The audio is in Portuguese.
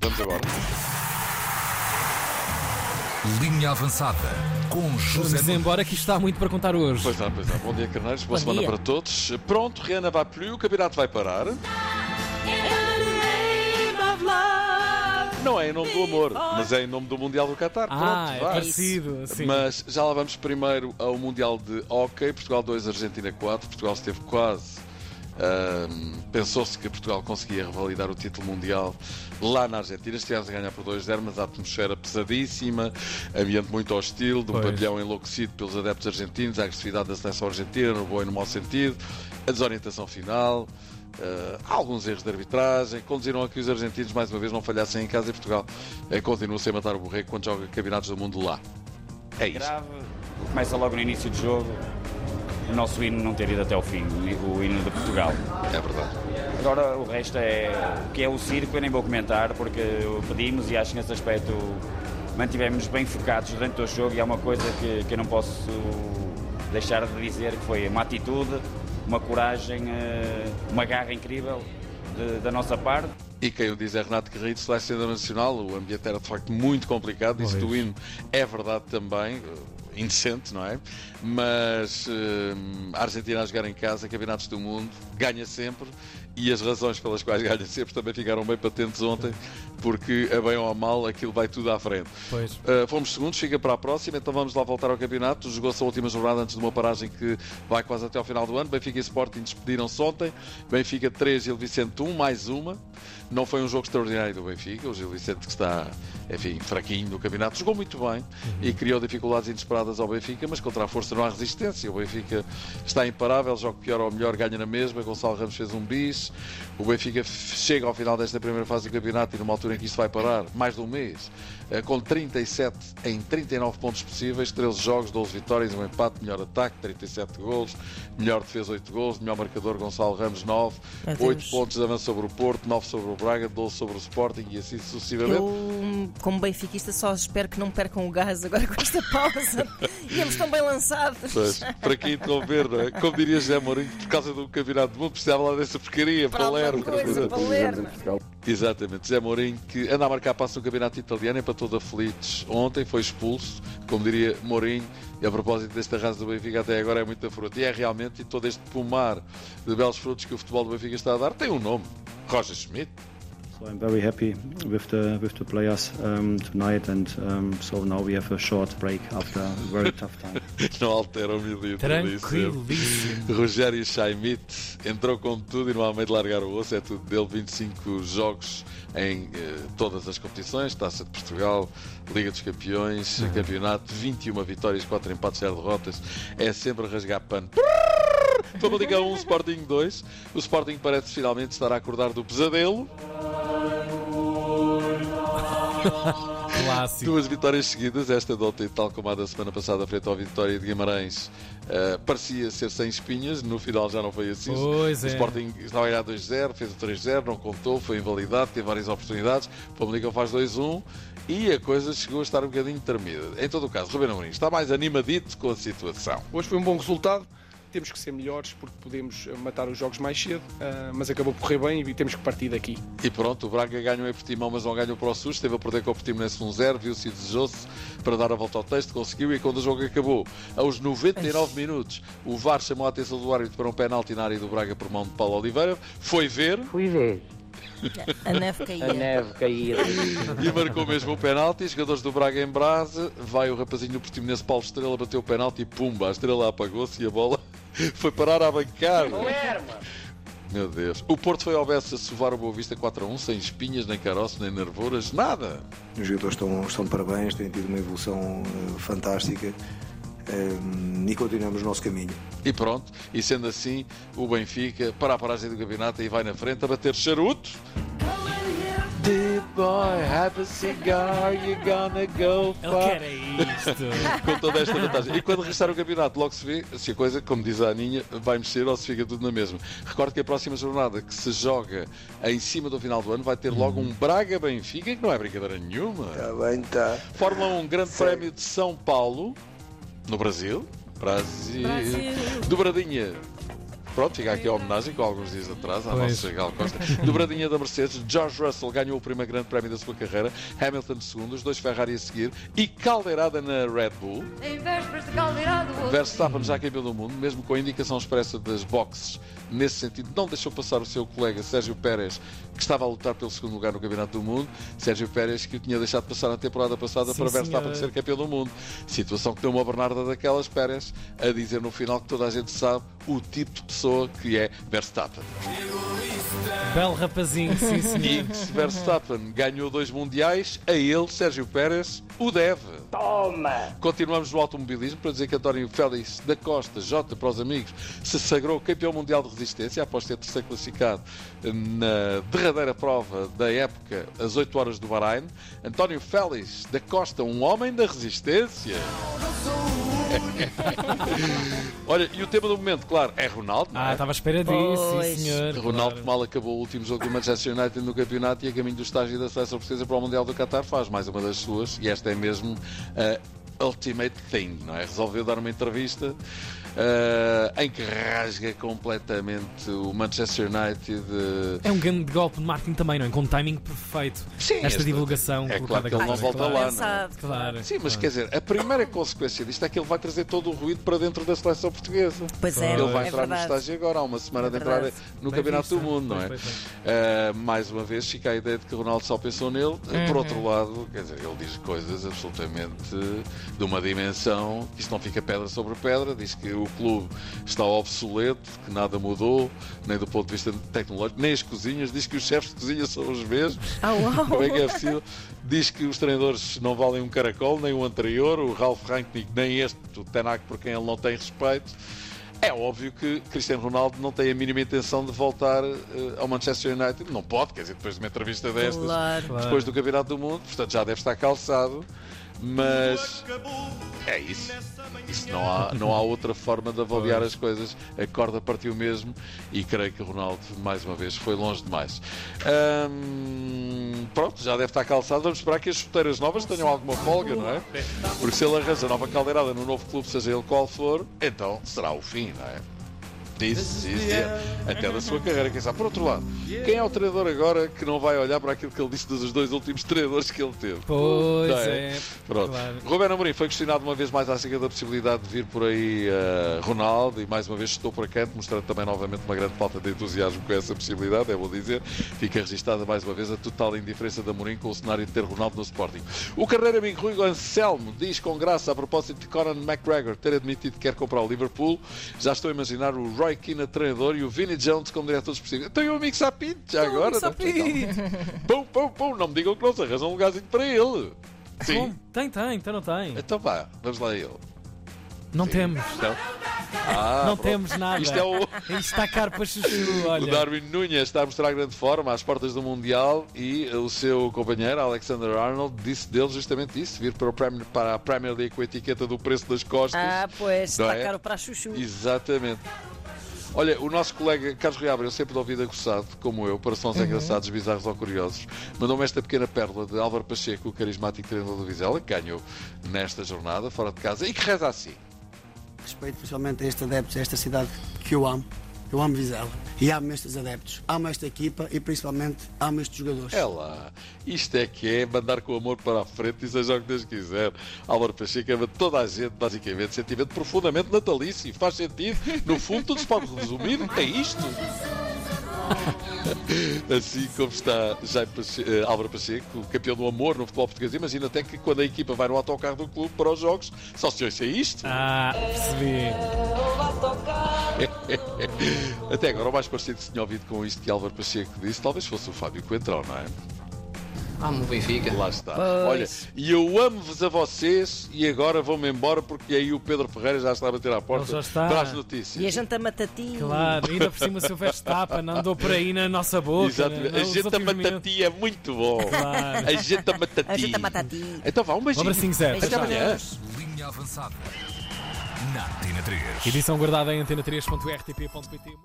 Vamos agora. Linha avançada com José Vamos embora que isto está muito para contar hoje. Pois não, pois não. Bom dia, Carneiros. Boa Bom semana dia. para todos. Pronto, Rihanna vai plus, o campeonato vai parar. Não é em nome do amor, mas é em nome do Mundial do Qatar. Ah, Pronto, é vai. parecido. Sim. Mas já lá vamos primeiro ao Mundial de Hockey. Portugal 2, Argentina 4. Portugal esteve quase. Ahm, Pensou-se que Portugal conseguia revalidar o título mundial lá na Argentina. Estivemos a ganhar por 2-0, mas a atmosfera pesadíssima, ambiente muito hostil, de um Pois. pavilhão enlouquecido pelos adeptos argentinos, a agressividade da seleção argentina, no bom e no mau sentido, a desorientação final. ah, alguns erros de arbitragem conduziram a que os argentinos mais uma vez não falhassem em casa e Portugal eh, continua sem matar o borrego quando joga campeonatos do mundo lá. É isso. grave. Começa logo no início do jogo o nosso hino não ter ido até o fim, o hino de Portugal. É verdade. Agora o resto é o que é o circo, eu nem vou comentar porque pedimos e acho que nesse aspecto mantivemos bem focados durante o jogo e há uma coisa que, que eu não posso deixar de dizer que foi uma atitude, uma coragem, eh, uma garra incrível de- da nossa parte. E quem o diz é Renato Guerreiro, selecionador nacional. O ambiente era de facto muito complicado. Isso do hino é verdade também. Indecente, não é? Mas eh, a Argentina a jogar em casa, campeonatos do mundo, ganha sempre. E as razões pelas quais ganha sempre também ficaram bem patentes ontem, porque a bem ou a mal aquilo vai tudo à frente. Uh, fomos segundos, fica para a próxima, então vamos lá voltar ao campeonato. Jogou-se a última jornada antes de uma paragem que vai quase até ao final do ano. Benfica e Sporting despediram-se ontem. Benfica 3, Gil Vicente 1, mais uma. Não foi um jogo extraordinário do Benfica. O Gil Vicente, que está, enfim, fraquinho no campeonato, jogou muito bem e criou dificuldades inesperadas ao Benfica, mas contra a força não há resistência. O Benfica está imparável, joga pior ou melhor, ganha na mesma. Gonçalo Ramos fez um bis. O Benfica chega ao final desta primeira fase do campeonato e numa altura em que isto vai parar, mais de um mês, com 37 em 39 pontos possíveis, 13 jogos, 12 vitórias, um empate, melhor ataque, 37 golos, melhor defesa, 8 golos, melhor marcador, Gonçalo Ramos, 9, Meu 8 Deus. pontos de avanço sobre o Porto, 9 sobre o Braga, 12 sobre o Sporting e assim sucessivamente. Eu, como benfiquista, só espero que não percam o gás agora com esta pausa. Íamos tão bem lançados. Pois, para quem interromper, não é? Como diria José Mourinho, por causa do campeonato do mundo, precisava lá dessa porcaria, Para Palermo. coisa, Palermo. Exatamente, Zé Mourinho que anda a marcar passo no campeonato italiano, empatou da Felites ontem, foi expulso, como diria Mourinho, e a propósito deste arraso do Benfica até agora é muita fruta. E é realmente, e todo este pomar de belos frutos que o futebol do Benfica está a dar, tem um nome, Roger Schmidt. So I'm very happy with the with the players um, tonight, and um, so now we have a short break after a very tough time. Não altera o milímetro. Tranquilíssimo. Rogério Chaimite entrou com tudo e não há meio de largar o osso, é tudo dele. 25 jogos em eh, todas as competições: Taça de Portugal, Liga dos Campeões, Campeonato, 21 vitórias, 4 empates, 0 derrotas. É sempre rasgar pano. Liga 1, Sporting 2. O Sporting parece finalmente estar a acordar do pesadelo. Clássico. Duas vitórias seguidas, esta de ontem, tal como a da semana passada, frente ao Vitória de Guimarães, eh, parecia ser sem espinhas, no final já não foi assim. Pois o é. Sporting estava a ganhar 2-0, fez o 3-0, não contou, foi invalidado, teve várias oportunidades. O Famalicão faz 2-1 e a coisa chegou a estar um bocadinho tremida. Em todo o caso, Ruben Amorim está mais animadito com a situação. Hoje foi um bom resultado. Temos que ser melhores porque podemos matar os jogos mais cedo, ah, mas acabou por correr bem e temos que partir daqui. E pronto, o Braga ganhou em Portimão, mas não ganhou para o SUS. Esteve a perder com o Portimonense 1-0, viu-se e desejou-se para dar a volta ao texto, conseguiu. E quando o jogo acabou, aos 99 minutos, o VAR chamou a atenção do árbitro para um penalti na área do Braga por mão de Paulo Oliveira. Foi ver Fui ver. A neve caía. A neve caía. e marcou mesmo o penalti. Jogadores do Braga em brasa. Vai o rapazinho do Portimonense, Paulo Estrela, bateu o penalti e pumba, a estrela apagou-se e a bola foi parar à bancada. Meu Deus. O Porto foi ao Bessa sovar o Boa Vista 4 a 1, sem espinhas, nem caroço, nem nervuras, nada. Os jogadores estão, estão de parabéns, têm tido uma evolução eh, fantástica eh, e continuamos o nosso caminho. E pronto, e sendo assim, o Benfica para a paragem do campeonato e vai na frente a bater charuto. Boy, have a cigar, you're gonna go Ele far. quer é isto. Com toda esta vantagem. E quando restar o campeonato, logo se vê se a coisa, como diz a Aninha, vai mexer ou se fica tudo na mesma. Recordo que a próxima jornada que se joga em cima do final do ano vai ter logo um Braga-Benfica, que não é brincadeira nenhuma. Está bem, está. Fórmula 1, Grande. Prémio de São Paulo, no Brasil. Brasil. Brasil. Dobradinha Pronto, fica aqui a homenagem com alguns dias atrás à Pois. nossa Gal Costa. Dobradinha da Mercedes, George Russell ganhou o primeiro grande prémio da sua carreira, Hamilton segundo, os dois Ferrari a seguir e caldeirada na Red Bull. Em vésperas de caldeirado. Verstappen já campeão do mundo, mesmo com a indicação expressa das boxes, nesse sentido, não deixou passar o seu colega Sérgio Pérez, que estava a lutar pelo segundo lugar no Campeonato do Mundo. Sérgio Pérez que o tinha deixado passar na temporada passada Sim, para Verstappen ser campeão do mundo. Situação que deu uma Bernarda daquelas Pérez a dizer no final que toda a gente sabe o tipo de pessoa que é Verstappen. Belo rapazinho, sim, E senhor. que se Verstappen ganhou dois mundiais, a ele, Sérgio Pérez, o deve. Toma! Continuamos no automobilismo para dizer que António Félix da Costa, J para os amigos, se sagrou campeão mundial de resistência após ter terceiro classificado na derradeira prova da época, às 8 horas do Bahrein. António Félix da Costa, um homem da resistência. Olha, e o tema do momento, claro, é Ronaldo. é? Ah, estava à espera disso, sim, senhor. Ronaldo Claro. mal acabou o último jogo do Manchester United no campeonato e a caminho do estágio da seleção portuguesa para o Mundial do Qatar faz mais uma das suas e esta é mesmo a ultimate thing, não é? Resolveu dar uma entrevista ah, em que rasga completamente o Manchester United. eh, É um grande golpe de marketing também, não é? Com um timing perfeito. Sim, Esta este- divulgação é colocada claro que ele não aqui. volta claro. lá, não é? Pensado, Claro. Sim, mas quer dizer, a primeira consequência disto é que ele vai trazer todo o ruído para dentro da seleção portuguesa. Pois é, Ele vai é entrar no verdade. estágio agora, há uma semana É de entrar no Bem Campeonato visto, do Mundo, não é? pois, pois, Uh, mais uma vez fica a ideia de que Ronaldo só pensou nele. Uhum. Por outro lado, quer dizer, ele diz coisas absolutamente de uma dimensão que isto não fica pedra sobre pedra. Diz que o clube está obsoleto, que nada mudou, nem do ponto de vista tecnológico, nem as cozinhas. Diz que os chefes de cozinha são os mesmos. Ah, uau. Como é que é possível? Diz que os treinadores não valem um caracol, nem o anterior, o Ralf Rangnick, nem este, o Tenac, por quem ele não tem respeito. É óbvio que Cristiano Ronaldo não tem a mínima intenção de voltar eh, ao Manchester United. Não pode, quer dizer, depois de uma entrevista destas, Claro. Claro. depois do Campeonato do Mundo, portanto já deve estar calçado. Mas é isso. Isso não há, não há outra forma de avaliar as coisas. A corda partiu mesmo e creio que o Ronaldo, mais uma vez, foi longe demais. Hum, pronto, já deve estar calçado. Vamos esperar que as chuteiras novas tenham alguma folga, não é? Porque se ele arranja nova caldeirada no novo clube, seja ele qual for, então será o fim, não é? Disse, até da sua carreira, quem sabe. Por outro lado, quem é o treinador agora que não vai olhar para aquilo que ele disse dos dois últimos treinadores que ele teve? Pois Não é. Pronto. Claro. Ruben Amorim foi questionado uma vez mais acerca da possibilidade de vir por aí eh, Ronaldo e mais uma vez estou para canto, mostrando também novamente uma grande falta de entusiasmo com essa possibilidade, é bom dizer. Fica registada mais uma vez a total indiferença de Amorim com o cenário de ter Ronaldo no Sporting. O carreiro amigo Rui Anselmo diz com graça a propósito de Conor McGregor ter admitido que quer comprar o Liverpool. Já estou a imaginar o Roy Keane a treinador e o Vinnie Jones como diretor esportivo. Tem o amigo Sapinto já agora. Não é? pedido. Pum, pum, pum, não me digam que não se arranja um lugarzinho para ele. Sim. Bom, Tem, tem, então não tem. Então vá, vamos lá a ele. Não temos. Então, ah, Não pronto. temos nada. Isto é o, Isto está caro para chuchu, o olha. Darwin Nunes está a mostrar grande forma às portas do Mundial e o seu companheiro Alexander Arnold disse dele justamente isso, vir para, o Premier, para a Premier League com a etiqueta do preço das costas. Ah, pois, Não está é? caro para a chuchu. Exatamente. Olha, o nosso colega Carlos Riabre, eu sempre de ouvido aguçado, como eu, para sons engraçados, bizarros ou curiosos, mandou-me esta pequena pérola de Álvaro Pacheco, o carismático treinador do Vizela, que ganhou nesta jornada, fora de casa, e que reza assim. Respeito principalmente a este adeptos, a esta cidade que eu amo. Eu amo Vizela e amo estes adeptos, amo esta equipa e principalmente amo estes jogadores. É lá, isto é que é mandar com o amor para a frente e seja o que Deus quiser. Álvaro Pacheco ama toda a gente, basicamente, sentimento profundamente natalício. Faz sentido. No fundo, tudo se pode resumir. É isto. Assim como está Jaime Pache- eh, Álvaro Pacheco, campeão do amor no futebol português. Imagina até que quando a equipa vai no autocarro do clube para os jogos, só se ouça isto. Ah, percebi. Até agora, o mais parecido que se tinha ouvido com isto que Álvaro Pacheco disse, talvez fosse o Fábio Coentrão, não é? Amo o Benfica. Lá está. Pois. Olha, e eu amo-vos a vocês e agora vou-me embora porque aí o Pedro Ferreira já está a bater à porta Ele já está. para as notícias. E a janta matati. Claro, ainda por cima se houver tapa, não andou por aí na nossa boca. Exatamente. né? A gente a últimos minutos. matati é muito bom. Claro. A gente a matati. A janta matati. Então vá, um Um beijinho. abracinho, Zé. Até amanhã. Linha avançada. Na Antena 3. Edição guardada em antena3.rtp.pt.